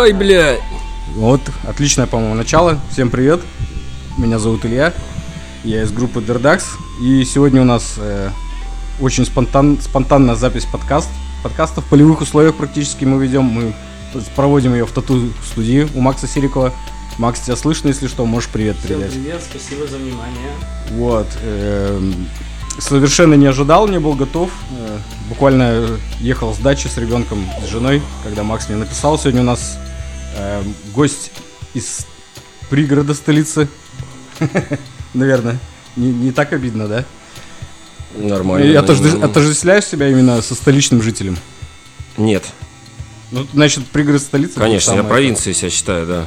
Ой, бля. Вот, отличное, по-моему, начало. Всем привет. Меня зовут Илья. Я из группы Дердакс. И сегодня у нас э, очень спонтан, спонтанная запись подкаст. Подкаста в полевых условиях практически мы ведем. Мы проводим ее в тату-студии у Макса Сирикова. Макс, тебя слышно, если что, можешь привет передать. Всем привет, спасибо за внимание. Вот. Э, совершенно не ожидал, не был готов. Э, буквально ехал с дачи с ребенком, с женой, когда Макс мне написал. Сегодня у нас э, гость из пригорода столицы. Наверное. Не, не так обидно, да? Нормально. И отожде- отождествляешь себя именно со столичным жителем? Нет. Ну, значит, пригород столицы. Конечно, я провинцией себя считаю, да.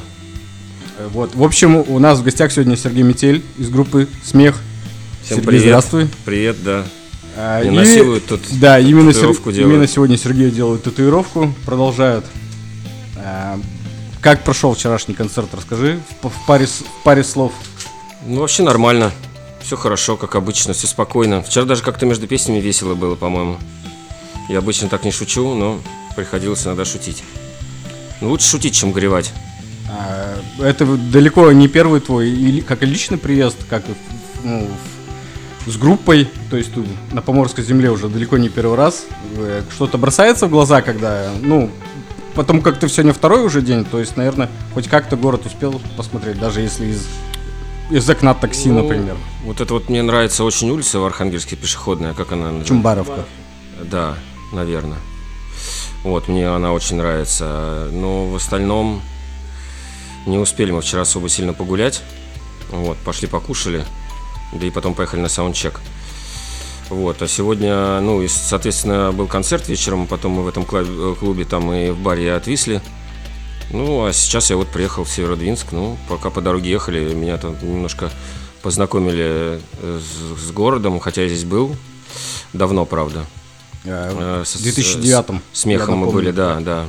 Э, Вот. В общем, у нас в гостях сегодня Сергей Метель из группы Смех. Всем Сергей, привет. здравствуй. Привет, да. А, и- насилуют тут. Да, именно, Сер- делают. именно сегодня Сергей делает татуировку, продолжают. А, как прошел вчерашний концерт, расскажи в, в паре, в паре слов. Ну, вообще нормально. Все хорошо, как обычно, все спокойно. Вчера даже как-то между песнями весело было, по-моему. Я обычно так не шучу, но приходилось иногда шутить. Ну, лучше шутить, чем горевать. А, это далеко не первый твой, и ли- как и личный приезд, как и ну, с группой, то есть на Поморской земле уже далеко не первый раз. Э, Что-то бросается в глаза, когда, ну, потому как ты сегодня второй уже день, то есть, наверное, хоть как-то город успел посмотреть, даже если из, из окна такси, Ну, например. Вот это вот мне нравится очень улица в Архангельске пешеходная, как она называется? Чумбаровка. Да, наверное. Вот, мне она очень нравится. Но в остальном не успели мы вчера особо сильно погулять. Вот, пошли покушали, да и потом поехали на саундчек. Вот, а сегодня, ну, и, соответственно, был концерт вечером, потом мы в этом э, клубе там и в баре отвисли. Ну, а сейчас я вот приехал в Северодвинск, ну, пока по дороге ехали, меня там немножко познакомили э, с, с городом, хотя я здесь был давно, правда. Э, Э, с- В 2009 с- Смехом я мы были, да, да.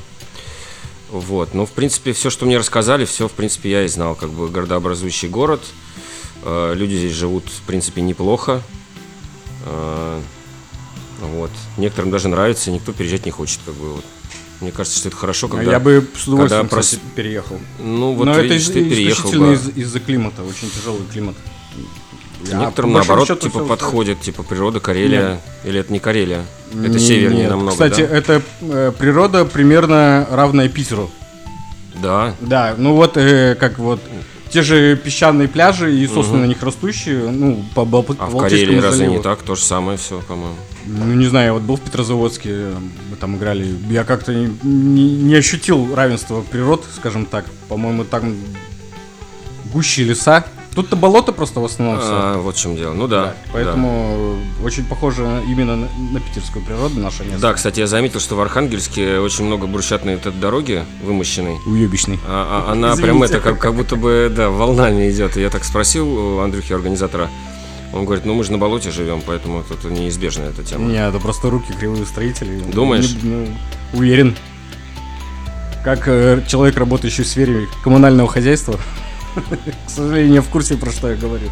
Вот. Ну, в принципе, все, что мне рассказали, все, в принципе, я и знал. Как бы городообразующий город. Люди здесь живут, в принципе, неплохо. Э, Вот. Некоторым даже нравится, никто переезжать не хочет, как бы вот. Мне кажется, что это хорошо, когда... Я бы с удовольствием когда кстати, переехал. Ну, вот Но это видишь, из- ты переехал исключительно бы. из- из-за климата, очень тяжелый климат. А Некоторым, наоборот, счету типа, подходит, типа, природа, Карелия. Или это не Карелия? Это Нет. севернее намного, Кстати, да? это э, природа примерно равная Питеру. Да, Да, ну вот э, как вот те же песчаные пляжи и сосны на них растущие, ну, по Бал- а в Карелии разве не так? То же самое все, по-моему. Ну, не знаю, я вот был в Петрозаводске, мы там играли, я как-то не, не- не ощутил равенства природ, скажем так. По-моему, там гуще леса. Тут-то болото просто в основном все. А, вот в чем дело. Ну да. да. Поэтому э, очень похоже именно на, на питерскую природу наша место. Да, кстати, я заметил, что в Архангельске очень много брусчатной вот этой дороги вымощенной. Уебищный. А, а- она Извините. прям это как, как будто бы да, волнами идет. И я так спросил у Андрюхи, организатора. Он говорит, ну мы же на болоте живем, поэтому тут неизбежная эта тема. Не, это просто руки кривые строителей. Думаешь? Не- ну, уверен. Как э, человек, работающий в сфере коммунального хозяйства, к сожалению, не в курсе, про что я говорю.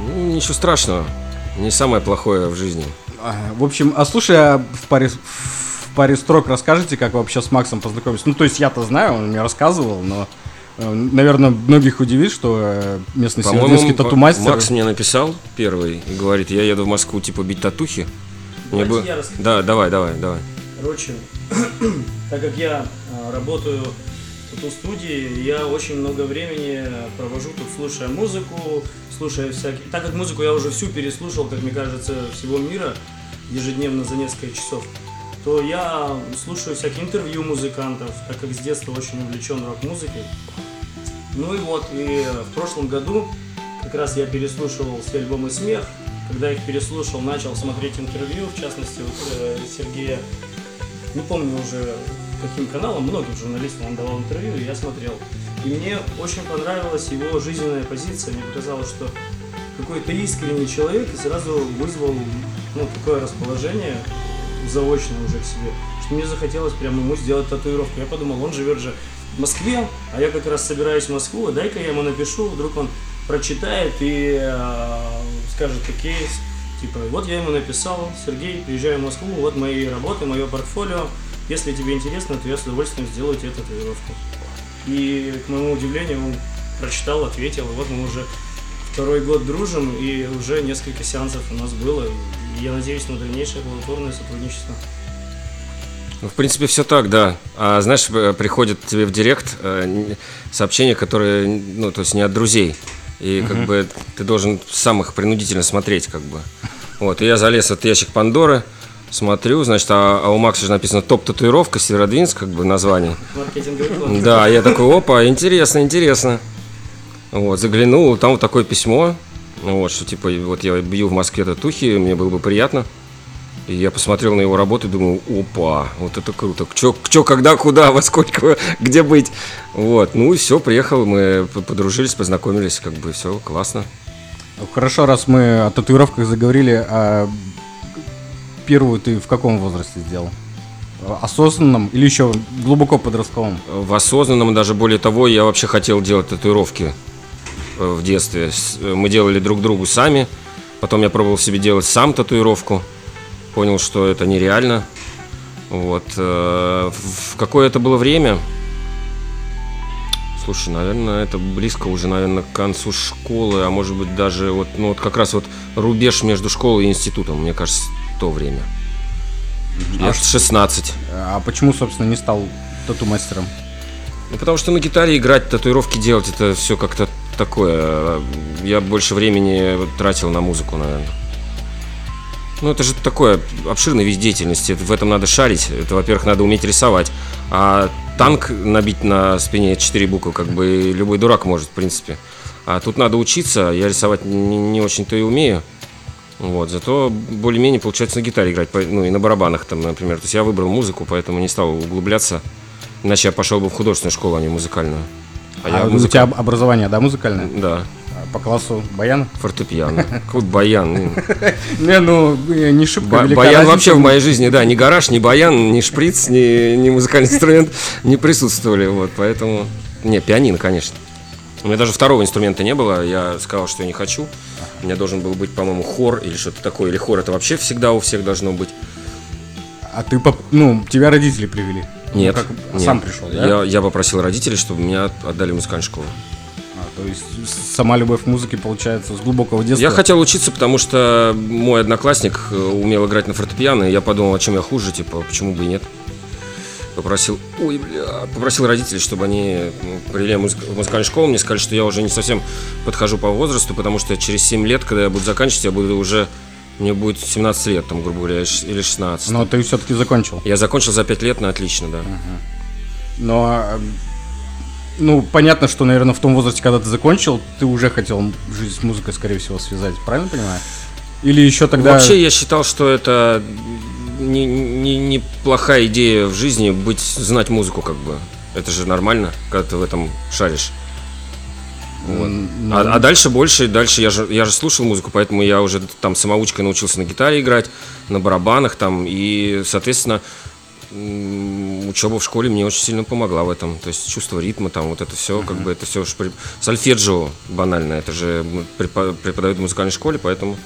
Ну, ничего страшного. Не самое плохое в жизни. А, В общем, а слушай, а в паре, в паре строк расскажите, как вы вообще с Максом познакомились? Ну, то есть я-то знаю, он мне рассказывал, но, э, наверное, многих удивит, что э, местный По-моему, тату-мастер... Макс мне написал первый и говорит, я еду в Москву, типа, бить татухи. Мне бы... Да, давай, давай, давай. Короче, так как я а, работаю тату-студии, я очень много времени провожу тут, слушая музыку, слушая всякие... Так как музыку я уже всю переслушал, как мне кажется, всего мира, ежедневно за несколько часов, то я слушаю всякие интервью музыкантов, так как с детства очень увлечен рок-музыкой. Ну и вот, и в прошлом году как раз я переслушивал все альбомы «Смех», когда их переслушал, начал смотреть интервью, в частности, вот, э, Сергея, не помню уже каким каналом, многим журналистам он давал интервью, и я смотрел. И мне очень понравилась его жизненная позиция, мне показалось, что какой-то искренний человек и сразу вызвал ну, такое расположение заочно уже к себе, что мне захотелось прямо ему сделать татуировку. Я подумал, он живет же в Москве, а я как раз собираюсь в Москву, дай-ка я ему напишу, вдруг он прочитает и э, скажет, окей, типа, вот я ему написал, Сергей, приезжаю в Москву, вот мои работы, мое портфолио, если тебе интересно, то я с удовольствием сделаю тебе татуировку. И, к моему удивлению, он прочитал, ответил, и вот мы уже второй год дружим, и уже несколько сеансов у нас было, и я надеюсь на дальнейшее плодотворное сотрудничество. Ну, в принципе, все так, да. А знаешь, э, приходит тебе в директ э, сообщения, которые, ну, то есть не от друзей. И как бы ты должен сам их принудительно смотреть, как бы. Вот, и я залез в этот ящик Пандоры, смотрю, значит, а, а у Макса же написано топ-татуировка, Северодвинск, как бы название. Да, я такой, опа, интересно, интересно. Вот, заглянул, там вот такое письмо, ну вот, что типа, вот я бью в Москве татухи, мне было бы приятно. И я посмотрел на его работу и думаю, опа, вот это круто. Чё, чё, когда, куда, во сколько, где быть. Вот, ну и все, приехал, мы подружились, познакомились, как бы все классно. Хорошо, раз мы о татуировках заговорили, а первую ты в каком возрасте сделал? Осознанном или еще глубоко подростковом? В осознанном, даже более того, я вообще хотел делать татуировки э, в детстве. Э, Мы делали друг другу сами, потом я пробовал себе делать сам татуировку, понял, что это нереально. Вот. э, в какое это было время? Слушай, наверное, это близко уже, наверное, к концу школы, а может быть даже вот, ну вот как раз вот рубеж между школой и институтом, мне кажется, то время. Лет 16. А почему, собственно, не стал тату-мастером? Ну, потому что на гитаре играть, татуировки делать, это все как-то такое. Я больше времени тратил на музыку, наверное. Ну, это же такое обширный вид деятельности. В этом надо шарить. Это, во-первых, надо уметь рисовать. А танк набить на спине 4 буквы, как бы любой дурак может, в принципе. А тут надо учиться. Я рисовать не, не очень-то и умею. Вот, зато более-менее получается на гитаре играть, ну и на барабанах там, например. То есть я выбрал музыку, поэтому не стал углубляться. Иначе я пошел бы в художественную школу, а не музыкальную. А, я у музыка- тебя об- образование, да, музыкальное? Да, А По классу баяна? фортепиано. Какой баян. Не, ну, э, не шибко Баян вообще в моей жизни, да, ни гараж, ни баян, ни шприц, ни музыкальный инструмент не присутствовали. Вот, поэтому. Не, пианино, конечно. У меня даже второго инструмента не было. Я сказал, что я не хочу. У меня должен был быть, по-моему, хор или что-то такое. Или хор это вообще всегда у всех должно быть. А ты, поп- ну, тебя родители привели? Нет. Ну, как, нет. Сам пришел, да? Я, я попросил родителей, чтобы меня отдали в музыкальную школу. А, то есть сама любовь к музыке, получается, с глубокого детства? Я хотел учиться, потому что мой одноклассник э, умел играть на фортепиано, и я подумал, а чем я хуже, типа, почему бы и нет. Попросил, ой, бля, попросил родителей, чтобы они ну, привели музык- в музыкальную школу. Мне сказали, что я уже не совсем подхожу по возрасту, потому что через 7 лет, когда я буду заканчивать, я буду уже, мне будет 17 лет, там, грубо говоря, или ш- или 16. Но ты все-таки закончил. Я закончил за 5 лет на отлично, да. Но, э, ну, понятно, что, наверное, в том возрасте, когда ты закончил, ты уже хотел жизнь с музыкой, скорее всего, связать. Правильно понимаю? Или еще тогда... Вообще я считал, что это не, не, неплохая идея в жизни быть, знать музыку как бы. Это же нормально, когда ты в этом шаришь. м, ну, А, а дальше больше, дальше я же, я же слушал музыку, поэтому я уже там самоучкой научился на гитаре играть, на барабанах там, и, соответственно, учеба в школе мне очень сильно помогла в этом. То есть чувство ритма, там вот это все, как бы это все уж при- сольфеджио банально, это же преподают в музыкальной школе, поэтому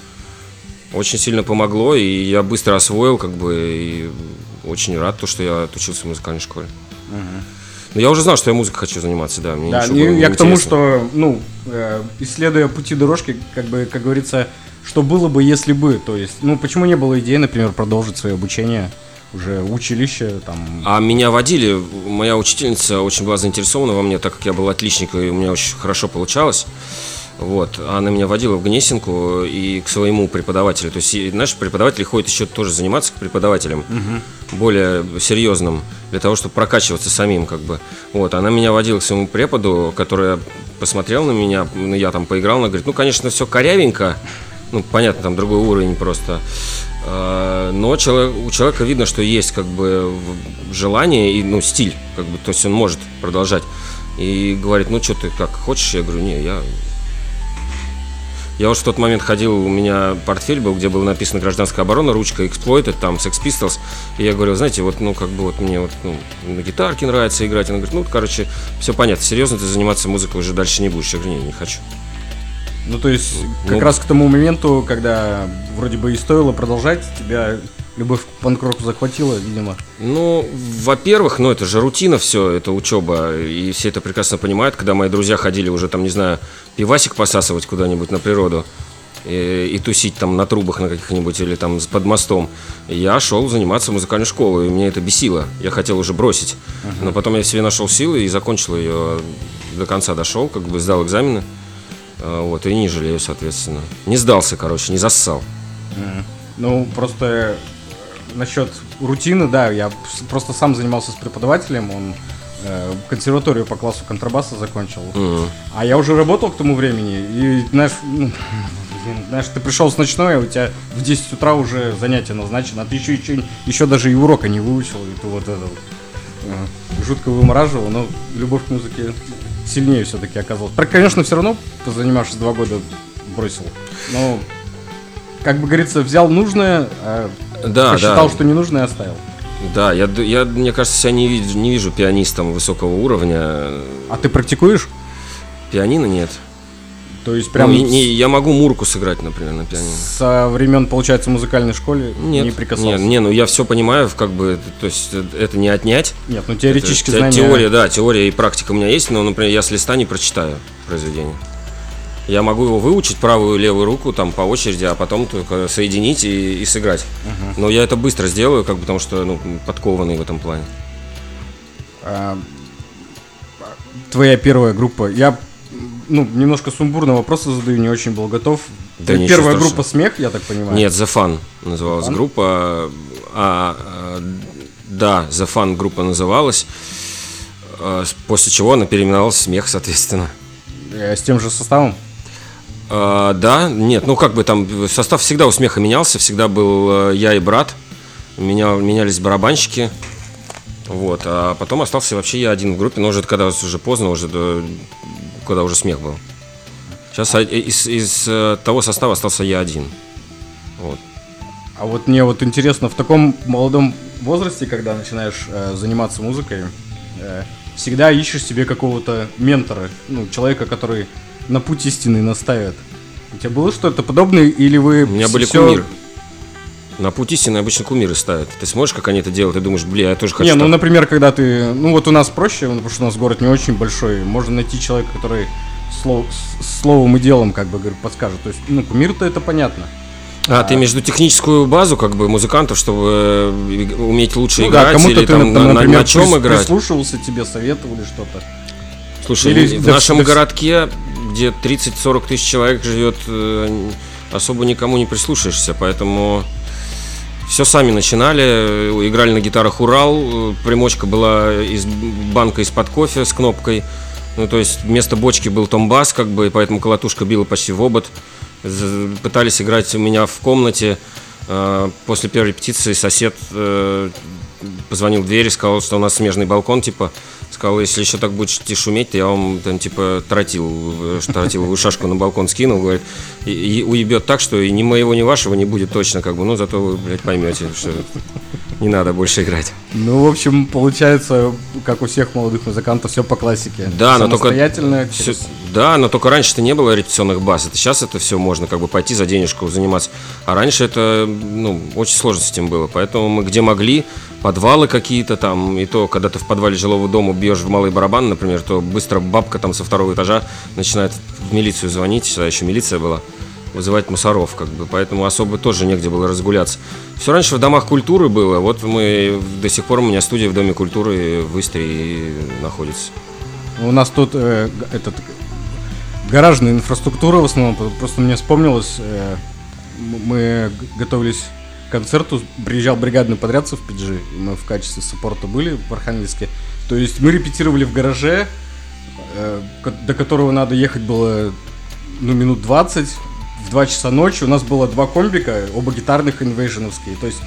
очень сильно помогло, и я быстро освоил, как бы, и очень рад, то, что я отучился в музыкальной школе. Но я уже знал, что я музыкой хочу заниматься, да. Мне Да, ничего не- я к тому, что, ну, э, исследуя пути дорожки, как бы, как говорится, что было бы, если бы, то есть, ну, почему не было идеи, например, продолжить свое обучение уже в училище, там, А меня водили, моя учительница очень была заинтересована во мне, так как я был отличник, и у меня очень хорошо получалось. Вот, она меня водила в Гнесинку и к своему преподавателю. То есть, и, знаешь, преподаватели ходят еще тоже заниматься к преподавателям, более серьезным, для того, чтобы прокачиваться самим, как бы. Вот, она меня водила к своему преподу, который посмотрел на меня, ну, я там поиграл, она говорит, ну, конечно, все корявенько, ну, понятно, там другой уровень просто. А, Но у человека видно, что есть как бы желание и ну, стиль, как бы, то есть он может продолжать. И говорит, ну что ты как, хочешь? Я говорю, не, я... Я вот в тот момент ходил, у меня портфель был, где было написано «Гражданская оборона», ручка «Exploited», там «Sex Pistols». И я говорю, знаете, вот, ну, как бы вот мне вот, ну, на гитарке нравится играть. Она говорит, ну, короче, все понятно, серьезно ты заниматься музыкой уже дальше не будешь. Я говорю, не, не хочу. ну, то есть, как Ну. раз к тому моменту, когда вроде бы и стоило продолжать, тебя любовь к панк-року захватила, видимо. Ну, во-первых, ну это же рутина все, это учеба, и все это прекрасно понимают, когда мои друзья ходили уже там, не знаю, пивасик посасывать куда-нибудь на природу и, и тусить там на трубах на каких-нибудь или там под мостом. Я шел заниматься в музыкальную школу, и меня это бесило. Я хотел уже бросить. Но потом я в себе нашел силы и закончил ее до конца дошел, как бы сдал экзамены. А, Вот, и не жалею, соответственно. Не сдался, короче, не зассал. Ну, просто э, насчет рутины, да, я просто сам занимался с преподавателем, он э, консерваторию по классу контрабаса закончил. Мгм. А я уже работал к тому времени, и, знаешь, ну, блин, знаешь, ты пришел с ночной, а у тебя в 10 утра уже занятие назначено, а ты еще, еще, еще даже и урока не выучил, и ты вот это вот э, жутко вымораживал, но любовь к музыке сильнее все-таки оказалась. Про- Конечно, все равно, позанимавшись два года, бросил. Но, как бы говорится, взял нужное, а Да, посчитал, да. что ненужное оставил. Да, я, я, мне кажется, себя не вижу, не вижу пианистом высокого уровня. А ты практикуешь? Пианино нет. То есть прям Ну, и- не- я могу мурку сыграть, например, на пианино. со времен, получается, музыкальной школе Нет, не прикасался? Нет, не, ну я все понимаю, как бы, то есть э, это не отнять. Нет, ну теоретически Это знания... Теория, да, теория и практика у меня есть, но, например, я с листа не прочитаю произведение. Я могу его выучить правую и левую руку там по очереди, а потом только соединить и, и сыграть. Но я это быстро сделаю, как бы, потому что ну, подкованный в этом плане. А, твоя первая группа. Я ну, немножко сумбурно вопросы задаю, не очень был готов. Да первая страшного. группа «Смех», я так понимаю? Нет, The Fun называлась Fun? группа. А, а, да, The Fun группа называлась. А, После чего она переименовалась в Смех, соответственно. Э, С тем же составом? А, да, нет, ну как бы там состав всегда у смеха менялся, всегда был э, я и брат, меня, менялись барабанщики, вот, а потом остался вообще я один в группе, но уже когда уже поздно, уже до- когда уже смех был. Сейчас а, из, из, э, того состава остался я один. Вот. А вот мне вот интересно, в таком молодом возрасте, когда начинаешь э, заниматься музыкой, э, всегда ищешь себе какого-то ментора, ну, человека, который на путь истины наставит. У тебя было что-то подобное, или вы У меня были всё- кумиры. На путь истины обычно кумиры ставят. Ты смотришь, как они это делают, и думаешь, бля, я тоже хочу Не, ну, так». например, когда ты... Ну, вот у нас проще, потому что у нас город не очень большой. Можно найти человека, который слов- словом и делом, как бы, говорю, подскажет. То есть, ну, кумир-то это понятно. А, ты между техническую базу, как бы, музыкантов, чтобы э, уметь лучше Ну да, играть, кому-то или ты, там, там, на, на- например, на чем прис- играть. прислушивался, тебе советовали что-то. Слушай, Или в да нашем да городке, где 30-40 тысяч человек живет, э, особо никому не прислушаешься, поэтому все сами начинали, э, играли на гитарах Урал, э, примочка была из банка из-под кофе с кнопкой, ну то есть вместо бочки был томбас, как бы, и поэтому колотушка била почти в обод. Пытались играть у меня в комнате, после первой репетиции сосед позвонил в дверь и сказал, что у нас смежный балкон, типа, сказал, если еще так будете шуметь, то я вам там, типа, тротил, э, тротиловую шашку на балкон скинул, говорит, и, и уебет так, что и ни моего, ни вашего не будет точно, как бы, ну, зато вы, блядь, поймете, что не надо больше играть. Ну, в общем, получается, как у всех молодых музыкантов, все по классике. Да, но только- через- да, но только раньше-то не было репетиционных баз. Это сейчас это все можно как бы пойти за денежку заниматься. А раньше это, ну, очень сложно с этим было. Поэтому мы где могли, подвалы какие-то там, и то, когда ты в подвале жилого дома бьешь в малый барабан, например, то быстро бабка там со второго этажа начинает в милицию звонить, тогда еще милиция была, вызывать мусоров, как бы, поэтому особо тоже негде было разгуляться. Все раньше в домах культуры было, вот мы до сих пор у меня студия в Доме культуры в Истрии находится. У нас тут э, этот гаражная инфраструктура в основном. Просто мне вспомнилось, э, мы готовились концерту, приезжал бригадный подрядцев в PG, и мы в качестве саппорта были в Архангельске. То есть мы репетировали в гараже, э, до которого надо ехать было ну, минут 20, в 2 часа ночи. У нас было два комбика, оба гитарных инвейженовские. То есть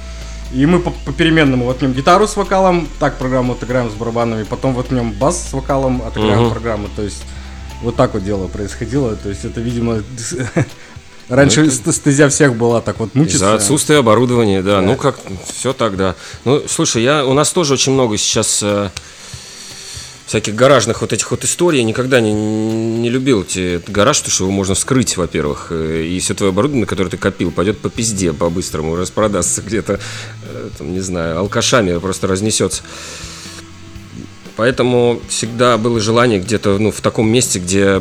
и мы по- попеременно воткнем гитару с вокалом, так программу отыграем с барабанами, потом воткнем бас с вокалом, отыграем Мгм. программу. То есть вот так вот дело происходило. То есть это, видимо, раньше Ну, это- ст- стезя всех была так вот мучиться. Из-за отсутствия оборудования, да. Да. Ну как, все так, да. Ну, слушай, я, у нас тоже очень много сейчас э, всяких гаражных вот этих вот историй. Я никогда не, не любил эти гараж, потому что его можно вскрыть, во-первых. э, И все твое оборудование, которое ты копил, пойдет по пизде по-быстрому, распродастся где-то, э, там, не знаю, алкашами просто разнесется. Поэтому всегда было желание где-то ну, в таком месте, где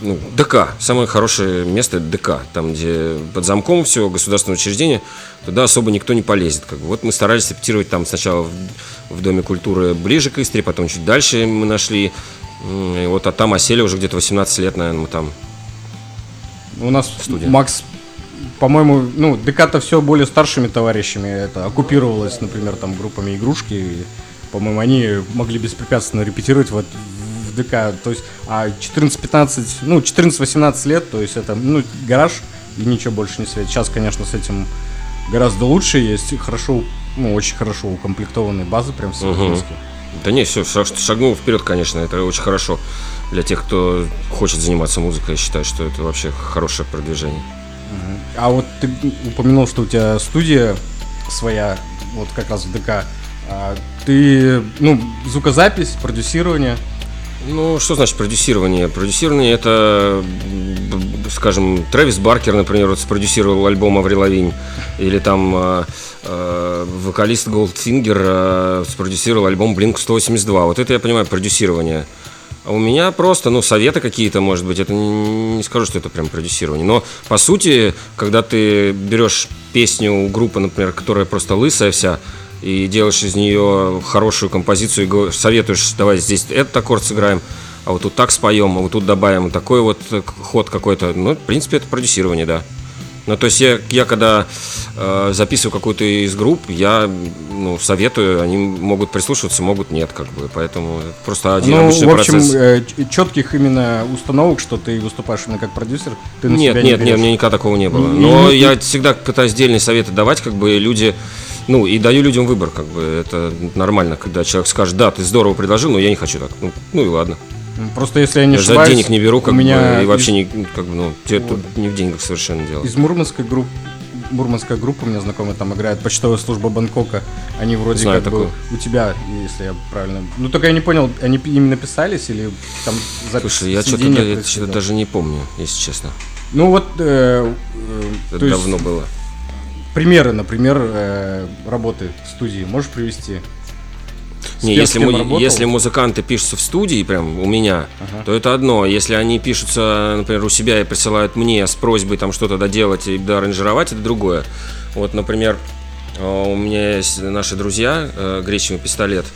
ну, ДК. Самое хорошее место это ДК. Там, где под замком все, государственное учреждение, туда особо никто не полезет. Как бы. Вот мы старались репетировать там сначала в, в Доме культуры ближе к Истре, потом чуть дальше мы нашли. И вот а там осели уже где-то 18 лет, наверное, мы там. У нас Студия. Макс, по-моему, ну, ДК-то все более старшими товарищами это оккупировалось, например, там группами игрушки. По-моему, они могли беспрепятственно репетировать вот в ДК. То есть, а 14-15, ну, 14-18 лет, то есть это, ну, гараж и ничего больше не светит. Сейчас, конечно, с этим гораздо лучше есть, хорошо, ну, очень хорошо укомплектованные базы, прям Мгм. Да не, все, шагнул вперед, конечно, это очень хорошо. Для тех, кто хочет заниматься музыкой, я считаю, что это вообще хорошее продвижение. А вот ты упомянул, что у тебя студия своя, вот как раз в ДК. А ты, ну, звукозапись, продюсирование. Ну, что значит продюсирование? Продюсирование это, скажем, Трэвис Баркер, например, вот спродюсировал альбом Аврил Лавинь, или там э, э, вокалист Goldfinger э, спродюсировал альбом Blink 182. Вот это я понимаю продюсирование. А у меня просто, ну, советы какие-то, может быть, это не, не скажу, что это прям продюсирование. Но, по сути, когда ты берешь песню у группы, например, которая просто лысая вся, и делаешь из нее хорошую композицию и го- советуешь, давай здесь этот аккорд сыграем, а вот тут так споем, а вот тут добавим такой вот э, ход какой-то. Ну, в принципе, это продюсирование, да. Ну, то есть я, я когда э, записываю какую-то из групп, я ну, советую, они могут прислушиваться, могут нет, как бы. Поэтому это просто один ну, обычный в общем, процесс. четких именно установок, что ты выступаешь именно как продюсер, ты на Нет, себя нет, не нет, берешь. у меня никогда такого не было. Но и- я всегда пытаюсь дельные советы давать, как бы люди, ну, и даю людям выбор, как бы это нормально, когда человек скажет, да, ты здорово предложил, но я не хочу так. Ну, ну и ладно. Просто если я не Я же за ошибаюсь, денег не беру, как у меня бы, и вообще из, не, как бы, ну, тебе тут не в деньгах совершенно дело. из Мурманской группы Мурманская группа, у меня знакомые там играет, почтовая служба Бангкока. Они вроде Знаю как бы такую. у тебя, если я правильно. Ну только я не понял, они пи- именно писались или там запись Слушай, я что-то происходило? что-то даже не помню, если честно. Ну вот э, э, Это то есть давно было. Примеры, например, э, работы в студии можешь привести? С Не, если, му- работал? если музыканты пишутся в студии, прям у меня, Ага. то это одно. Если они пишутся, например, у себя и присылают мне с просьбой там что-то доделать и доаранжировать, это другое. Вот, например, э, у меня есть наши друзья, э, Гречево Пистолет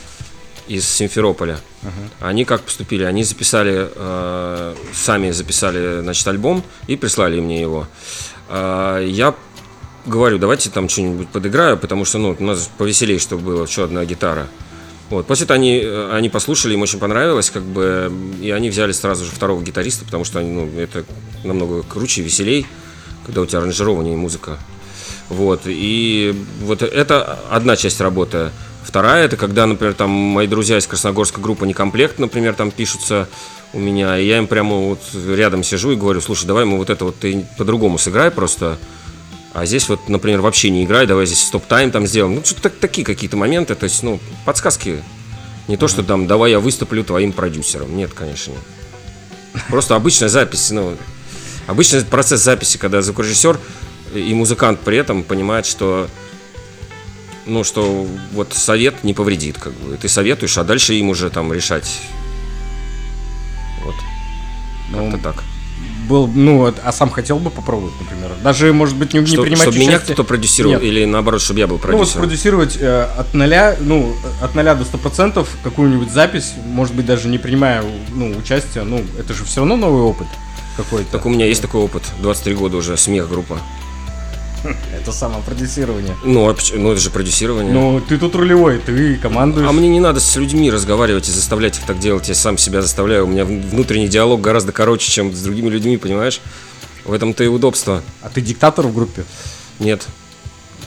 из Симферополя. Они как поступили? Они записали, сами записали, значит, альбом и прислали мне его. Я говорю, давайте там что-нибудь подыграю, потому что, ну, у нас повеселее, чтобы было, еще одна гитара. Вот. После этого они, э, они послушали, им очень понравилось, как бы, и они взяли сразу же второго гитариста, потому что они, ну, это намного круче, веселей, когда у тебя аранжирование и музыка. Вот. И вот это одна часть работы. Вторая, это когда, например, там мои друзья из Красногорской группы Некомплект, например, там пишутся у меня, и я им прямо вот рядом сижу и говорю, слушай, давай мы вот это вот ты по-другому сыграй просто, а здесь вот, например, вообще не играй, давай здесь стоп-тайм там сделаем. Ну, что-то так- такие какие-то моменты, то есть, ну, подсказки. Не то, что там, давай я выступлю твоим продюсером. Нет, конечно, нет. Просто обычная запись, ну, обычный процесс записи, когда звукорежиссер и музыкант при этом понимает, что ну, что вот совет не повредит, как бы. Ты советуешь, а дальше им уже там решать. Вот, Ну, как-то так. Был, ну, вот, а сам хотел бы попробовать, например. Даже, может быть, не, не Что- принимать чтобы меня участие. кто-то продюсировал, Нет. или наоборот, чтобы я был Ну, вот продюсером. продюсировать э, от нуля, ну, от нуля до ста процентов какую-нибудь запись, может быть, даже не принимая, ну, участия, ну, это же все равно новый опыт какой-то. Так у меня есть такой опыт. 23 года уже, смех группа. Это самопродюсирование. Ну, а ну это же продюсирование. Ну, ты тут рулевой, ты командуешь. А мне не надо с людьми разговаривать и заставлять их так делать. Я сам себя заставляю. У меня внутренний диалог гораздо короче, чем с другими людьми, понимаешь? В этом-то и удобство. А ты диктатор в группе? Нет.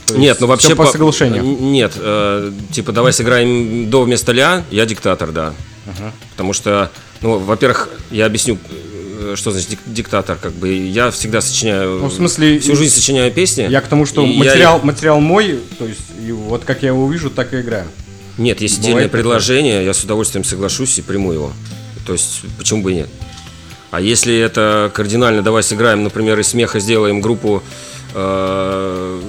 Нет, ну вообще по соглашению. Н- Нет, э, типа давай сыграем до вместо ля, я диктатор, да. Потому что, ну, во-первых, я объясню, что значит дик- диктатор, как бы я всегда сочиняю. Ну, в смысле, всю жизнь сочиняю песни. Я к тому, что и я- материал, материал мой, то есть и вот как я его вижу, так и играю. Нет, есть Бывает такое? предложение, я с удовольствием соглашусь и приму его. То есть, почему бы и нет? А если это кардинально, давай сыграем, например, из смеха сделаем группу э,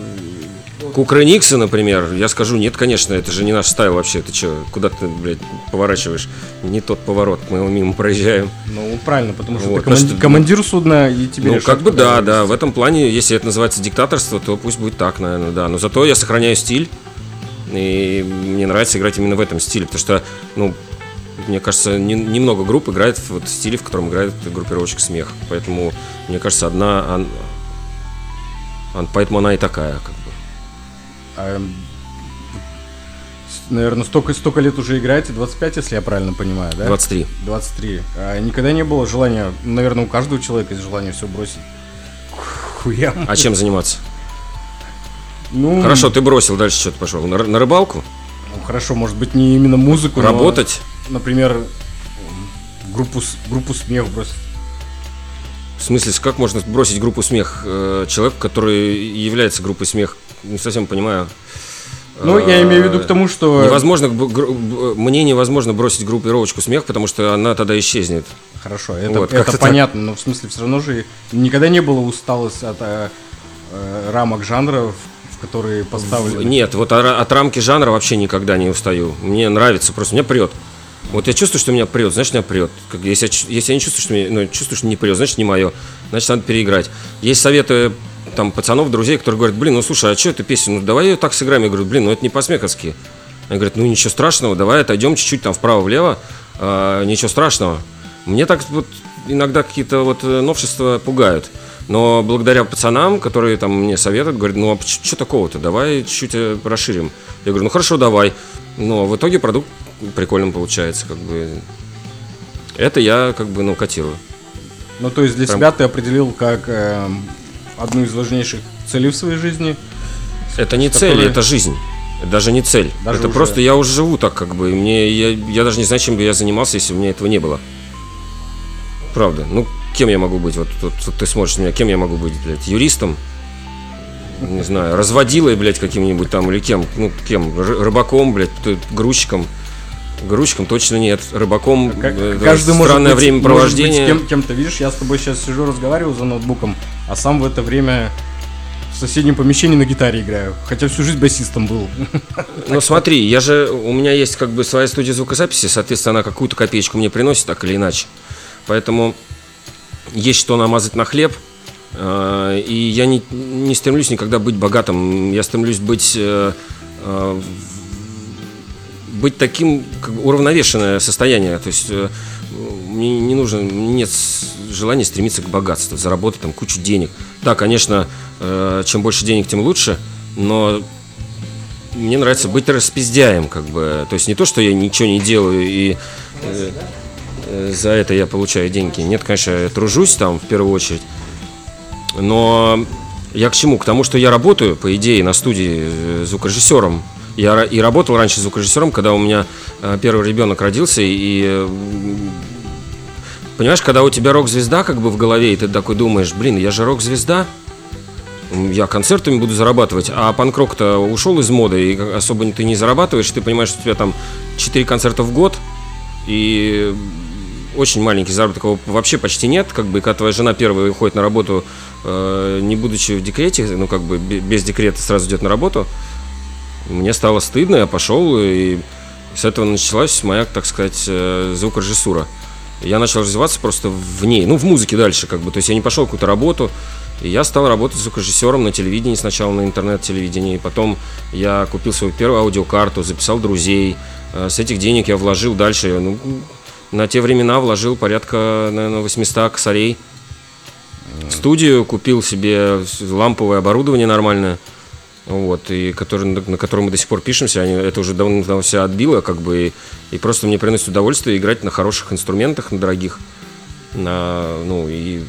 Кукры Никса, например, я скажу, нет, конечно, это же не наш стайл вообще. Ты что, куда ты, блядь, поворачиваешь? Не тот поворот, мы его мимо проезжаем. Ну, правильно, потому что Вот, ты команди- что- командир судна, и тебе ну, как бы да, да. В этом плане, если это называется диктаторство, то пусть будет так, наверное, да. Но зато я сохраняю стиль. И мне нравится играть именно в этом стиле, потому что, ну, мне кажется, не- немного групп играет в вот стиле, в котором играет группировщик смех. Поэтому, мне кажется, одна... ан- ан- поэтому она и такая, как. А, наверное, столько, столько лет уже играете, 25, если я правильно понимаю, да? 23. 23. А никогда не было желания, наверное, у каждого человека есть желание все бросить хуям. А чем заниматься? Ну, Хорошо, ты бросил, дальше что ты пошел? На, на рыбалку? ну, хорошо, может быть, не именно музыку, но, Работать? например, м, группу, группу смех бросить. В смысле, как можно бросить группу смех э, человеку, который является группой смех? Не совсем понимаю. Ну, я имею в виду Э, к тому, что... Невозможно, мне невозможно бросить группировочку смех, потому что она тогда исчезнет. Хорошо, это, Вот, это как-то так. понятно, но в смысле все равно же никогда не было усталость от э, э, рамок жанра, в, которые поставлены. Нет, вот от, рамки жанра вообще никогда не устаю. Мне нравится, просто меня прет. Вот я чувствую, что меня прет, значит, меня прет. Если, я, если я не чувствую, что меня, ну, чувствую, что не прет, значит, не мое. Значит, надо переиграть. Есть советы там пацанов, друзей, которые говорят, блин, ну слушай, а что эту песню, ну давай ее так сыграем. Я говорю, блин, ну это не по-смеховски. Они говорят, ну ничего страшного, давай отойдем чуть-чуть там вправо-влево, а, ничего страшного. Мне так вот иногда какие-то вот э, новшества пугают. Но благодаря пацанам, которые там мне советуют, говорят, ну а что такого-то, давай чуть-чуть э, расширим. Я говорю, ну хорошо, давай. Но в итоге продукт прикольным получается, как бы. Это я как бы, ну, котирую. Ну, то есть для Прям- себя ты определил как э, одну из важнейших целей в своей жизни. Это не Которые- цель, это жизнь. Даже не цель. Даже это уже- просто я уже живу так, как бы. Мне, я, я даже не знаю, чем бы я занимался, если бы у меня этого не было. Правда. Ну, кем я могу быть? Вот, вот, вот ты смотришь на меня, кем я могу быть, блядь? Юристом? Не знаю, разводилой, блядь, каким-нибудь там, или кем? Ну, кем? Ры- Рыбаком, блядь, грузчиком? Грузчиком точно нет. Рыбаком Как- э, каждый странное быть- времяпровождение. может быть кем, кем-то, видишь, я с тобой сейчас сижу, разговариваю за ноутбуком, а сам в это время в соседнем помещении на гитаре играю. Хотя всю жизнь басистом был. Ну смотри, я же, у меня есть как бы своя студия звукозаписи, соответственно, она какую-то копеечку мне приносит, так или иначе. Поэтому есть что намазать на хлеб, э, и я не, не стремлюсь никогда быть богатым, я стремлюсь быть, э, э, быть таким, как бы уравновешенное состояние, то есть э, мне не нужно, нет желания стремиться к богатству, заработать там кучу денег. Да, конечно, э, чем больше денег, тем лучше, но мне нравится быть распиздяем, как бы. То есть не то, что я ничего не делаю и э, э, за это я получаю деньги. Нет, конечно, я тружусь там в первую очередь. Но я к чему? К тому, что я работаю, по идее, на студии звукорежиссером. Я и работал раньше звукорежиссером, когда у меня э, первый ребенок родился, и э, понимаешь, когда у тебя рок-звезда как бы в голове, и ты такой думаешь, блин, я же рок-звезда, я концертами буду зарабатывать, а панк-рок-то ушел из моды, и особо ты не зарабатываешь, ты понимаешь, что у тебя там 4 концерта в год, и очень маленький заработок его вообще почти нет, как бы, и когда твоя жена первая уходит на работу, э, не будучи в декрете, ну, как бы, бе- без декрета сразу идет на работу, мне стало стыдно, я пошел, и с этого началась моя, так сказать, э, звукорежиссура. Я начал развиваться просто в ней, ну, в музыке дальше, как бы, то есть я не пошел какую-то работу, и я стал работать звукорежиссером на телевидении, сначала на интернет-телевидении, потом я купил свою первую аудиокарту, записал друзей, Э, с этих денег я вложил дальше, ну, на те времена вложил порядка, наверное, 800 косарей. В студию купил себе ламповое оборудование нормальное, вот, и который, на котором мы до сих пор пишемся, они, это уже давно все отбило, как бы, и, и просто мне приносит удовольствие играть на хороших инструментах, на дорогих, на, ну, и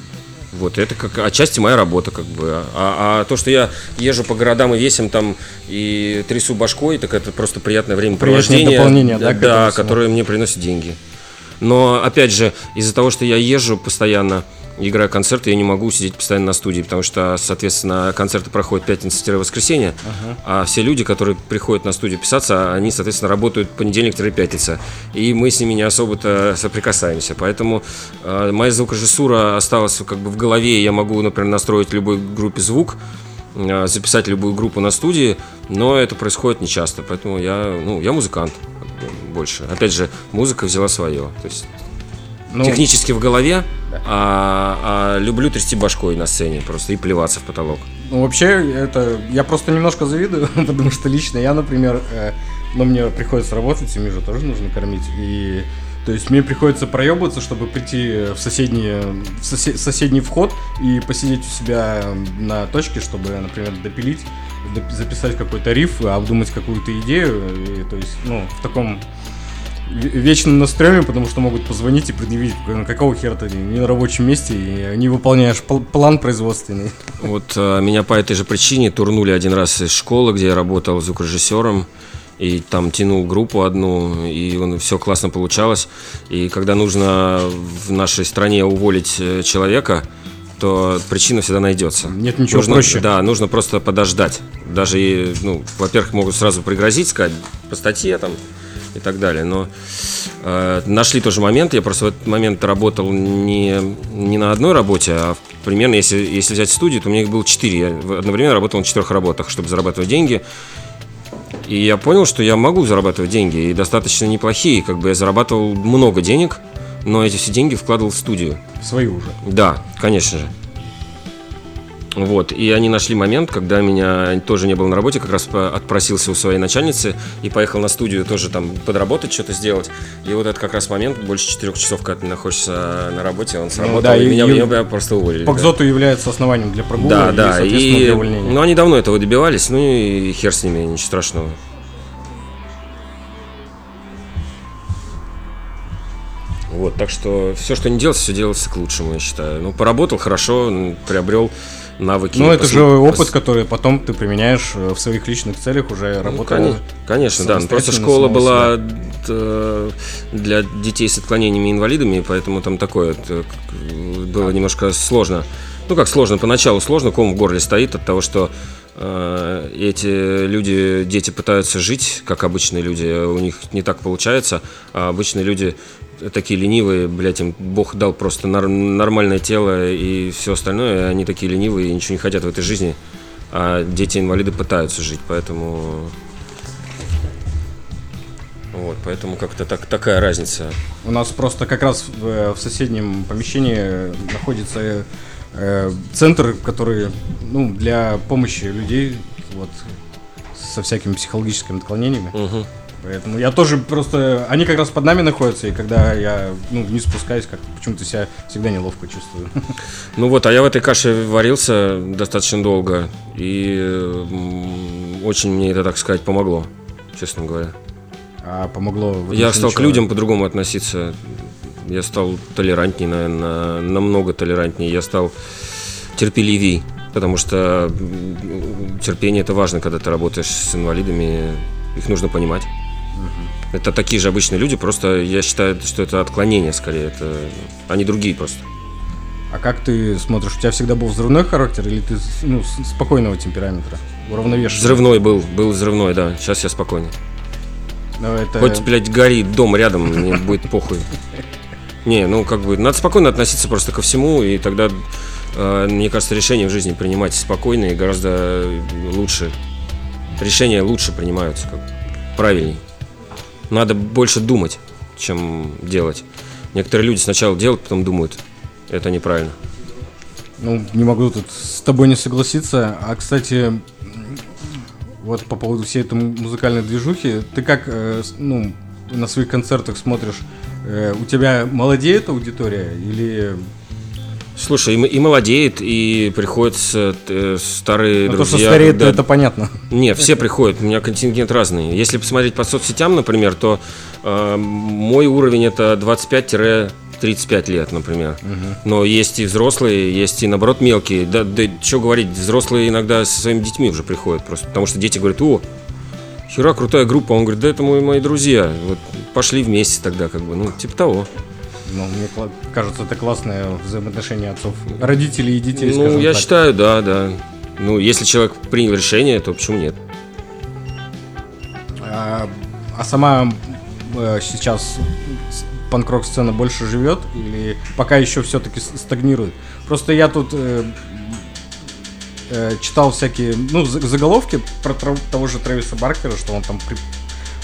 вот это как отчасти моя работа, как бы. А, а то, что я езжу по городам и весим там и трясу башкой, так это просто приятное времяпровождение. дополнение, да, да, которое мне приносит деньги. Но, опять же, из-за того, что я езжу постоянно, играю концерты, я не могу сидеть постоянно на студии, потому что, соответственно, концерты проходят пятница-воскресенье, а все люди, которые приходят на студию писаться, они, соответственно, работают понедельник-пятница, и мы с ними не особо-то соприкасаемся, поэтому э, моя звукорежиссура осталась как бы в голове, я могу, например, настроить любой группе звук, э, записать любую группу на студии, но это происходит нечасто, поэтому я, ну, я музыкант больше. Опять же, музыка взяла свое, то есть Ну, технически в голове, а, а люблю трясти башкой на сцене просто и плеваться в потолок. Ну, вообще, это... Я просто немножко завидую, потому что лично я, например, э, ну, мне приходится работать, семью же тоже нужно кормить, и... То есть мне приходится проебываться, чтобы прийти в соседний, в сосе- соседний вход и посидеть у себя на точке, чтобы, например, допилить, доп- записать какой-то риф, обдумать какую-то идею. И, то есть, ну, в таком ве- вечном настроении, потому что могут позвонить и предъявить, «Ну, какого хера ты не на рабочем месте и не выполняешь пл- план производственный. Вот а, меня по этой же причине турнули один раз из школы, где я работал звукорежиссером, и там тянул группу одну, и он, все классно получалось. И когда нужно в нашей стране уволить э, человека, то причина всегда найдется. Нет ничего нужно, проще. Да, нужно просто подождать. Даже, ну, во-первых, могут сразу пригрозить, сказать по статье там и так далее. Но э, нашли тоже момент. Я просто в этот момент работал не, не на одной работе, а примерно, если, если взять студию, то у меня их было четыре. Я одновременно работал на четырех работах, чтобы зарабатывать деньги. И я понял, что я могу зарабатывать деньги, и достаточно неплохие. Как бы я зарабатывал много денег, но эти все деньги вкладывал в студию. Свою уже. Да, конечно же. Вот, и они нашли момент, когда меня тоже не было на работе, как раз отпросился у своей начальницы и поехал на студию тоже там подработать, что-то сделать. И вот это как раз момент, больше четырех часов, когда ты находишься на работе, он сработал, Ну да, и, и- меня, и меня просто уволили. По да. Является основанием для прогула Да, и, да, соответственно, и для увольнения. ну, они давно этого добивались, ну и хер с ними, ничего страшного. Вот, так что все, что не делается, все делается к лучшему, я считаю. Ну, поработал хорошо, приобрел навыки. Ну, это пос- же опыт, который потом ты применяешь э, в своих личных целях, уже Ну, работая. коне- конечно, да. Ну, Просто школа была э, для детей с отклонениями и инвалидами, поэтому там такое э, было немножко сложно. Ну, как сложно, поначалу сложно, ком в горле стоит от того, что эти люди, дети пытаются жить, как обычные люди, у них не так получается, а обычные люди такие ленивые, блядь, им Бог дал просто нормальное тело и все остальное, они такие ленивые и ничего не хотят в этой жизни, а дети-инвалиды пытаются жить, поэтому... Вот, поэтому как-то так, такая разница. У нас просто как раз в, э, в соседнем помещении находится э, центр, который ну, для помощи людей вот, со всякими психологическими отклонениями. Мгм. Поэтому я тоже просто... Они как раз под нами находятся, и когда я ну, вниз спускаюсь, как почему-то себя всегда неловко чувствую. Ну вот, а я в этой каше варился достаточно долго, и очень мне это, так сказать, помогло, честно говоря. А помогло... Я стал к людям по-другому относиться. Я стал толерантнее, наверное, намного толерантнее. Я стал терпеливей, потому что терпение это важно, когда ты работаешь с инвалидами. Их нужно понимать. Это такие же обычные люди, просто я считаю, что это отклонение скорее. Это они другие просто. А как ты смотришь? У тебя всегда был взрывной характер или ты ну, спокойного темперамента? Уравновешенный? Взрывной был, был взрывной, да. Сейчас я спокойный. Ну, это... Хоть, блядь, горит дом рядом, мне будет похуй. Не, ну как бы, надо спокойно относиться просто ко всему, и тогда, э, мне кажется, решения в жизни принимать спокойно и гораздо лучше. Решения лучше принимаются, как правильней. Надо больше думать, чем делать. Некоторые люди сначала делают, потом думают. Это неправильно. Ну, не могу тут с тобой не согласиться. А, кстати, вот по поводу всей этой му- музыкальной движухи, ты как, э, ну, на своих концертах смотришь, э, у тебя молодеет аудитория или... Слушай, и, и молодеет, и приходят э, старые Ну, то, друзья. что стареет, да, это понятно. Не, все приходят, у меня контингент разный. Если посмотреть по соцсетям, например, то э, мой уровень это 25-35 лет, например. Но есть и взрослые, есть и наоборот мелкие. Да, да что говорить, взрослые иногда со своими детьми уже приходят просто. Потому что дети говорят, о, хера крутая группа. Он говорит, да это мои, мои друзья. Вот пошли вместе тогда, как бы, ну, типа того. Ну, мне кажется, это классное взаимоотношение отцов, родителей и детей, Ну, я так. считаю, да, да. Ну, если человек принял решение, то почему нет? А, а сама э, сейчас панк-рок сцена больше живет или пока еще все-таки стагнирует? Просто я тут э, э, читал всякие, ну, за- заголовки про того же Трэвиса Баркера, что он там при,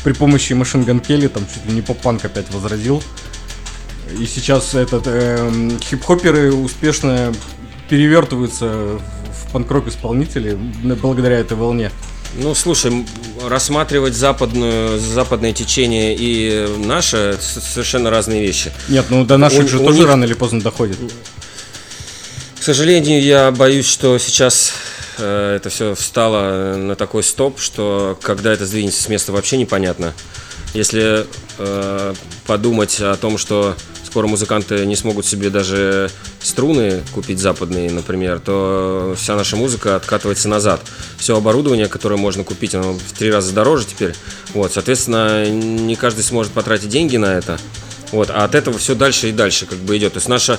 при помощи Машин Ган Келли там чуть ли не поп-панк опять возродил. И сейчас этот эм, хип-хоперы успешно перевертываются в панк-рок исполнители благодаря этой волне. Ну, слушай, рассматривать западную, западное течение и наше совершенно разные вещи. Нет, ну до наших У- же у тоже них- рано или поздно доходит. Сожалению, я боюсь, что сейчас э, это все встало на такой стоп, что когда это сдвинется с места, вообще непонятно. Если э, подумать о том, что скоро музыканты не смогут себе даже струны купить западные, например, то вся наша музыка откатывается назад. Все оборудование, которое можно купить, оно в три раза дороже теперь. Вот, соответственно, не каждый сможет потратить деньги на это. Вот, а от этого все дальше и дальше как бы идет. То есть наша,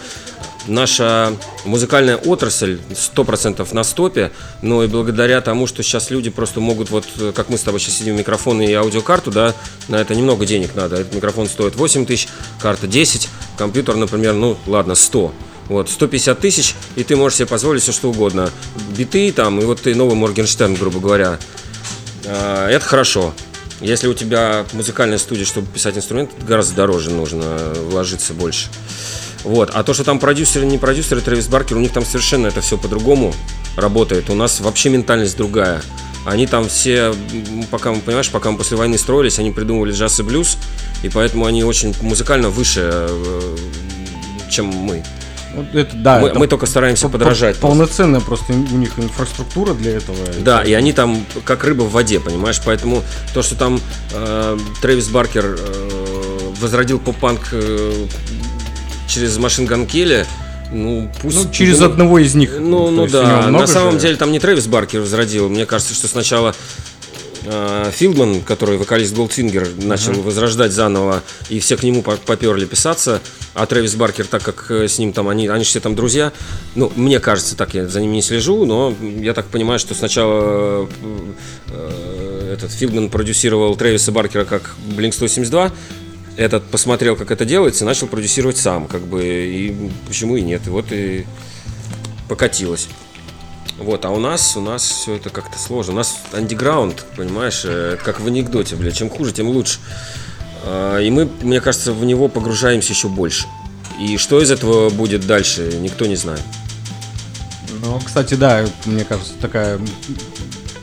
наша музыкальная отрасль 100% на стопе, но и благодаря тому, что сейчас люди просто могут, вот э, как мы с тобой сейчас сидим, микрофон и аудиокарту, да, на это немного денег надо. Этот микрофон стоит 8 тысяч, карта 10, компьютер, например, ну ладно, 100. Вот, 150 тысяч, и ты можешь себе позволить все что угодно. Биты там, и вот ты новый Моргенштерн, грубо говоря. А, Это хорошо. Если у тебя музыкальная студия, чтобы писать инструмент, гораздо дороже нужно вложиться больше. Вот. А то, что там продюсеры, не продюсеры, Трэвис Баркер, у них там совершенно это все по-другому работает. У нас вообще ментальность другая. Они там все, пока мы, понимаешь, пока мы после войны строились, они придумывали джаз и блюз, и поэтому они очень музыкально выше, э, чем мы. Это, да, мы, это мы только стараемся по- подражать. по- Полноценная просто у них инфраструктура для этого. Да, и они там как рыба в воде, понимаешь? Поэтому то, что там э, Трэвис Баркер э, возродил поп-панк э, через Ган Келли, ну пусть... Ну, через ну, одного из них. Ну, ну да, на самом же. деле там не Трэвис Баркер возродил. Мне кажется, что сначала э, Филдман, который вокалист Goldfinger, начал возрождать заново, и все к нему по- поперли писаться. А Трэвис Баркер, так как э, с ним там они, они все там друзья, ну, мне кажется, так я за ними не слежу, но я так понимаю, что сначала э, э, этот Филдман продюсировал Трэвиса Баркера как Blink 182, этот посмотрел, как это делается, и начал продюсировать сам, как бы, и почему и нет, и вот и покатилось. Вот, а у нас, у нас все это как-то сложно. У нас андеграунд, понимаешь, э, как в анекдоте, бля, чем хуже, тем лучше. А, И мы, мне кажется, в него погружаемся еще больше. И что из этого будет дальше, никто не знает. Ну, кстати, да, мне кажется, такая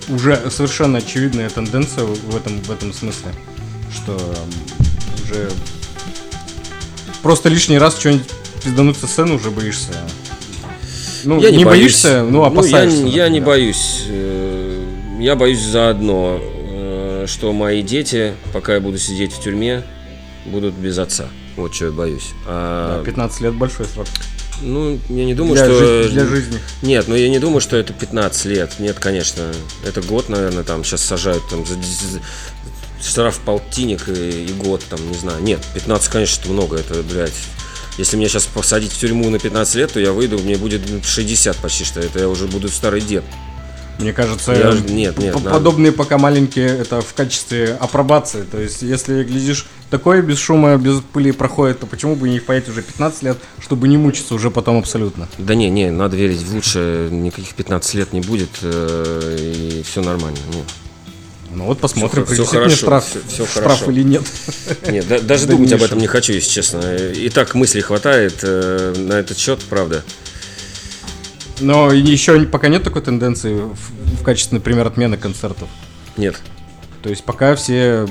уже совершенно очевидная тенденция в этом, в этом смысле, что уже просто лишний раз что-нибудь пиздануть со сцены уже боишься. Ну, я не, боюсь. боишься, ну, я, опасаешься. я не например. боюсь. Э, Я боюсь заодно, э, что мои дети, пока я буду сидеть в тюрьме, будут без отца. Вот что я боюсь. А, Да, 15 лет большой срок. ну, я не думаю, для, что... жи- для жизни. Нет, ну я не думаю, что это 15 лет. Нет, конечно. Это год, наверное, там сейчас сажают там за, за- штраф полтинник и, и год, там, не знаю. Нет, 15, конечно, это много. Это, блядь, если меня сейчас посадить в тюрьму на 15 лет, то я выйду, мне будет 60 почти что. Это я уже буду старый дед. Мне кажется, Я нет, нет, по- надо. подобные пока маленькие, это в качестве апробации. То есть, если глядишь, такое без шума, без пыли проходит, то почему бы не впаять уже 15 лет, чтобы не мучиться уже потом абсолютно? Да не, не, надо верить в лучшее. Никаких 15 лет не будет, э, и все нормально. Нет. Ну вот посмотрим, Всё- всё принесет мне хорошо, штраф, всё- всё штраф хорошо. или нет. Нет, да- даже думать об этом не хочу, если честно. И так мыслей хватает э, на этот счет, правда. Но еще пока нет такой тенденции в, в качестве, например, отмены концертов. Нет. То есть пока все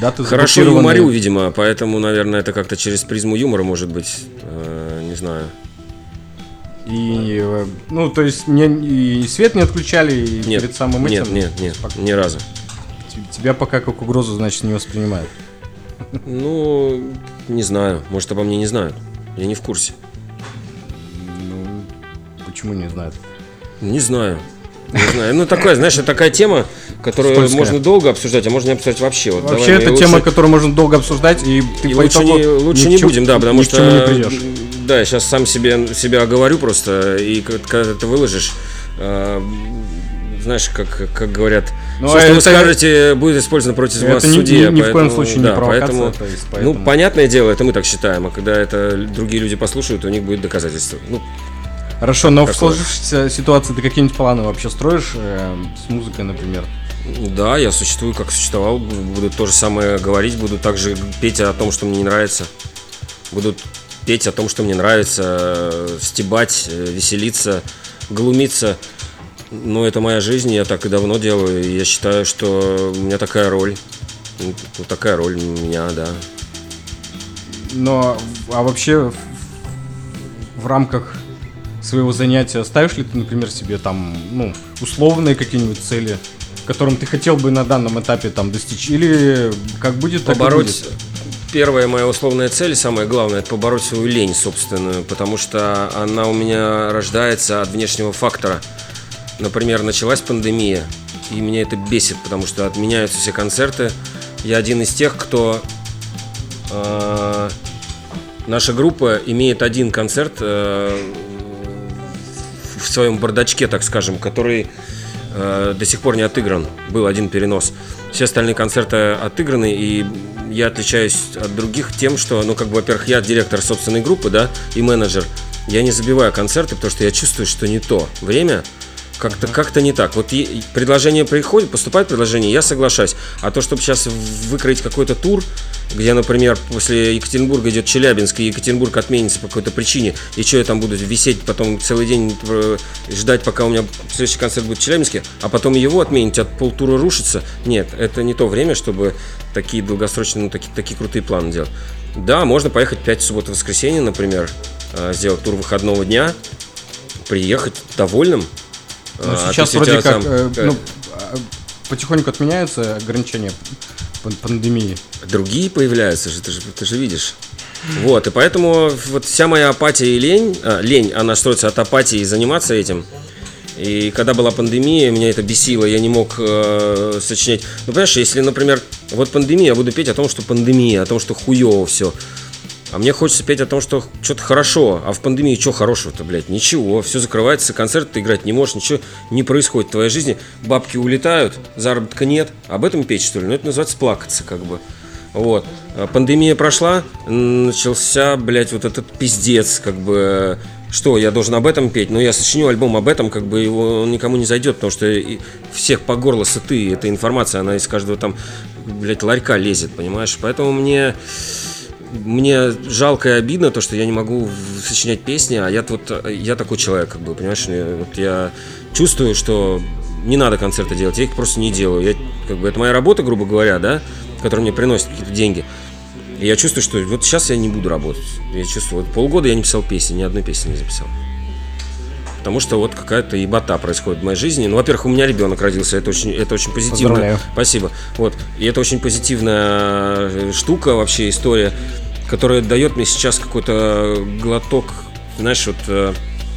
даты Хорошо юморю, видимо, поэтому, наверное, это как-то через призму юмора может быть, э, не знаю. И, э, ну, то есть мне и свет не отключали, и Нет, перед самым нет, этим. нет, нет, Спок- ни разу. Тебя пока как угрозу, значит, не воспринимают. Ну, не знаю, может, обо мне не знают. Я не в курсе. Ну, почему не знают? Не знаю. Не знаю. Ну, такая, знаешь, такая тема, которую Скользкая. можно долго обсуждать, а можно не обсуждать вообще. Вот Вообще, давай это лучше- тема, которую можно долго обсуждать, и ты и лучше, не, лучше ни не будем, да, потому что... не придешь. Да, я сейчас сам себе, себя оговорю просто, и когда ты выложишь, э, знаешь, как, как говорят, Ну, все, что вы скажете, будет использовано против Это вас ни- в суде. ни- ни в коем поэтому, случае не да, провокация, поэтому- то есть Ну, поэтому- понятное дело, это мы так считаем, а когда это другие люди послушают, у них будет доказательство. Ну, Хорошо, но в сложившейся ситуации ты какие-нибудь планы вообще строишь э, с музыкой, например? да, я существую, как существовал, буду то же самое говорить, буду также петь о том, что мне не нравится. Буду петь о том, что мне нравится, э, стебать, э, веселиться, глумиться. Ну, это моя жизнь, я так и давно делаю, и я считаю, что у меня такая роль. Ну, Вот такая роль у меня, да. Но, а вообще в, в рамках своего занятия ставишь ли ты, например, себе там, ну, условные какие-нибудь цели, которым ты хотел бы на данном этапе там достичь? Или как будет, так и побороть будет? первая моя условная цель, самое главное, это побороть свою лень собственную, потому что она у меня рождается от внешнего фактора. Например, началась пандемия, и меня это бесит, потому что отменяются все концерты. Я один из тех, кто... э, наша группа имеет один концерт э, в своем бардачке, так скажем, который э, до сих пор не отыгран. Был один перенос. Все остальные концерты отыграны, и я отличаюсь от других тем, что, ну, как бы, во-первых, я директор собственной группы, да, и менеджер. Я не забиваю концерты, потому что я чувствую, что не то время, как-то как не так. Вот предложение приходит, поступает предложение, я соглашаюсь. А то, чтобы сейчас выкроить какой-то тур, где, например, после Екатеринбурга идет Челябинск, и Екатеринбург отменится по какой-то причине, и что я там буду висеть потом целый день э, ждать, пока у меня следующий концерт будет в Челябинске, а потом его отменить, от полтура рушится. Нет, это не то время, чтобы такие долгосрочные, ну, такие, такие крутые планы делать. Да, можно поехать 5 субботу воскресенье, например, э, сделать тур выходного дня, приехать довольным. Ну, сейчас вроде как, там, э, ну, а, потихоньку отменяются ограничения пан- пандемии. Другие появляются же, ты же, ты же видишь. Вот, и поэтому вот вся моя апатия и лень, а, лень, она строится от апатии заниматься этим. И когда была пандемия, меня это бесило, я не мог э, сочинять. Ну, понимаешь, если, например, вот пандемия, я буду петь о том, что пандемия, о том, что хуево все. А мне хочется петь о том, что что-то хорошо. А в пандемии что хорошего-то, блядь? Ничего. Все закрывается, концерт ты играть не можешь, ничего не происходит в твоей жизни. Бабки улетают, заработка нет. Об этом петь, что ли? Ну, это называется плакаться, как бы. Вот. А Пандемия прошла, начался, блядь, вот этот пиздец, как бы. Что, я должен об этом петь? Но я сочиню альбом об этом, как бы его он никому не зайдет, потому что всех по горло сыты. Эта информация, она из каждого там, блядь, ларька лезет, понимаешь? Поэтому мне мне жалко и обидно то, что я не могу сочинять песни, а я вот я такой человек, как бы, понимаешь, мне- вот я чувствую, что не надо концерты делать, я их просто не делаю. Я, как бы, это моя работа, грубо говоря, да, которая мне приносит какие-то деньги. И я чувствую, что вот сейчас я не буду работать. Я чувствую, вот полгода я не писал песни, ни одной песни не записал. Потому что вот какая-то ебота происходит в моей жизни. Ну, во-первых, у меня ребенок родился, это очень, это очень позитивно. Поздравляю. Спасибо. Вот. И это очень позитивная э, штука, вообще история, которая дает мне сейчас какой-то глоток, знаешь, вот э,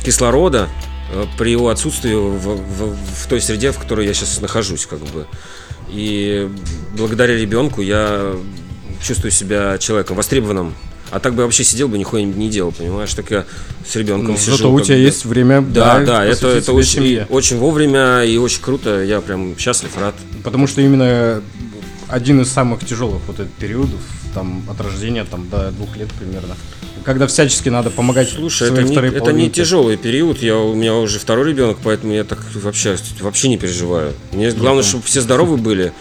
кислорода э, при его отсутствии в, в- в той среде, в которой я сейчас нахожусь, как бы. И благодаря ребенку я чувствую себя человеком востребованным. А так бы я вообще сидел бы, нихуя не делал, понимаешь? Так я с ребенком Ну, сижу. зато у тебя бы. есть время Да, да, это, это очень, семье. очень вовремя и очень круто. Я прям счастлив, рад. Потому что именно один из самых тяжелых вот этих периодов, там, от рождения там, до двух лет примерно. Когда всячески надо помогать Слушай, своей это не, второй это не половинке. тяжелый период. Я, у меня уже второй ребенок, поэтому я так вообще, вообще не переживаю. Мне главное, чтобы все здоровы были.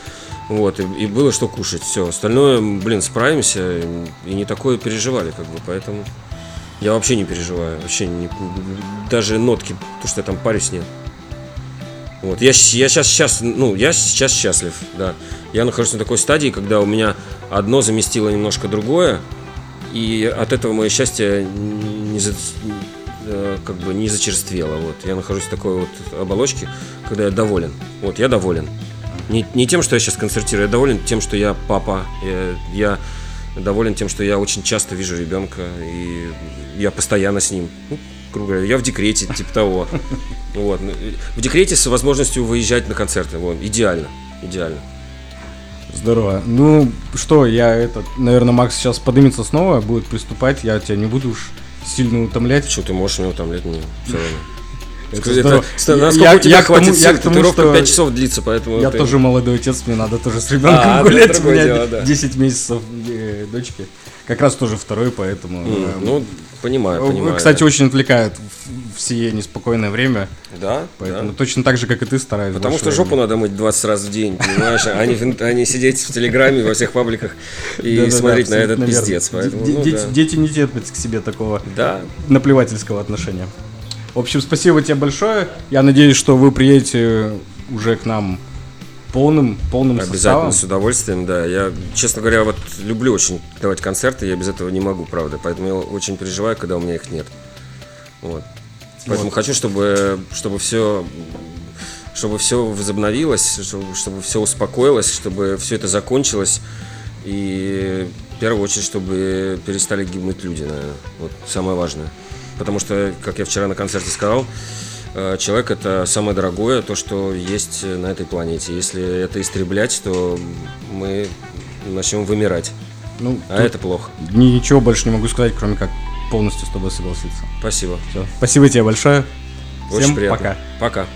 Вот, и, и было что кушать. Все. Остальное, блин, справимся. И не такое переживали, как бы. Поэтому я вообще не переживаю. Вообще не, даже нотки, то, что я там парюсь, нет. Вот, я, я сейчас, сейчас, ну, я сейчас счастлив, да. Я нахожусь на такой стадии, когда у меня одно заместило немножко другое, и от этого мое счастье не, за- э, как бы не зачерствело. Вот. Я нахожусь в такой вот оболочке, когда я доволен. Вот, я доволен. Не, не тем, что я сейчас концертирую, я доволен тем, что я папа. Я, я доволен тем, что я очень часто вижу ребенка, и я постоянно с ним. Ну, грубо говоря, я в декрете, типа того. Вот. Ну, в декрете с возможностью выезжать на концерты. Вот. Идеально. Идеально. Здорово. Ну, что, я этот, наверное, Макс сейчас поднимется снова, будет приступать, я тебя не буду уж сильно утомлять. Что ты можешь меня утомлять? Мне все равно. Это Это- Я- насколько я- у тебя я хватит тому- сил? я тому, Татуировка что 5 часов длится, поэтому... Я ты- тоже молодой отец, мне надо тоже с ребенком А, гулять. У меня дело, да. 10 месяцев э, дочки. Как раз тоже второй, поэтому... М, э, Ну, понимаю, понимаю. Кстати, да. очень отвлекает в, в сие неспокойное время, Да, поэтому да. точно так же, как и ты стараюсь. Потому что жопу времени. надо мыть 20 раз в день, понимаешь? А не, а не сидеть в Телеграме, во всех пабликах и смотреть на этот верно. пиздец. Поэтому, ну, дети, да. дети не терпят к себе такого Да, наплевательского отношения. В общем, спасибо тебе большое. Я надеюсь, что вы приедете уже к нам полным, полным Обязательно, составом. с удовольствием, да. Я, честно говоря, вот люблю очень давать концерты, я без этого не могу, правда. Поэтому я очень переживаю, когда у меня их нет. Вот. Поэтому хочу, чтобы, чтобы все чтобы все возобновилось, чтобы, чтобы все успокоилось, чтобы все это закончилось. И в первую очередь, чтобы перестали гибнуть люди, наверное. Вот самое важное. Потому что, как я вчера на концерте сказал, э, человек это самое дорогое, то, что есть на этой планете. Если это истреблять, то мы начнем вымирать. Ну, А это плохо. ничего больше не могу сказать, кроме как полностью с тобой согласиться. Спасибо. Всё. Спасибо тебе большое. Очень Всем приятно. пока. Пока.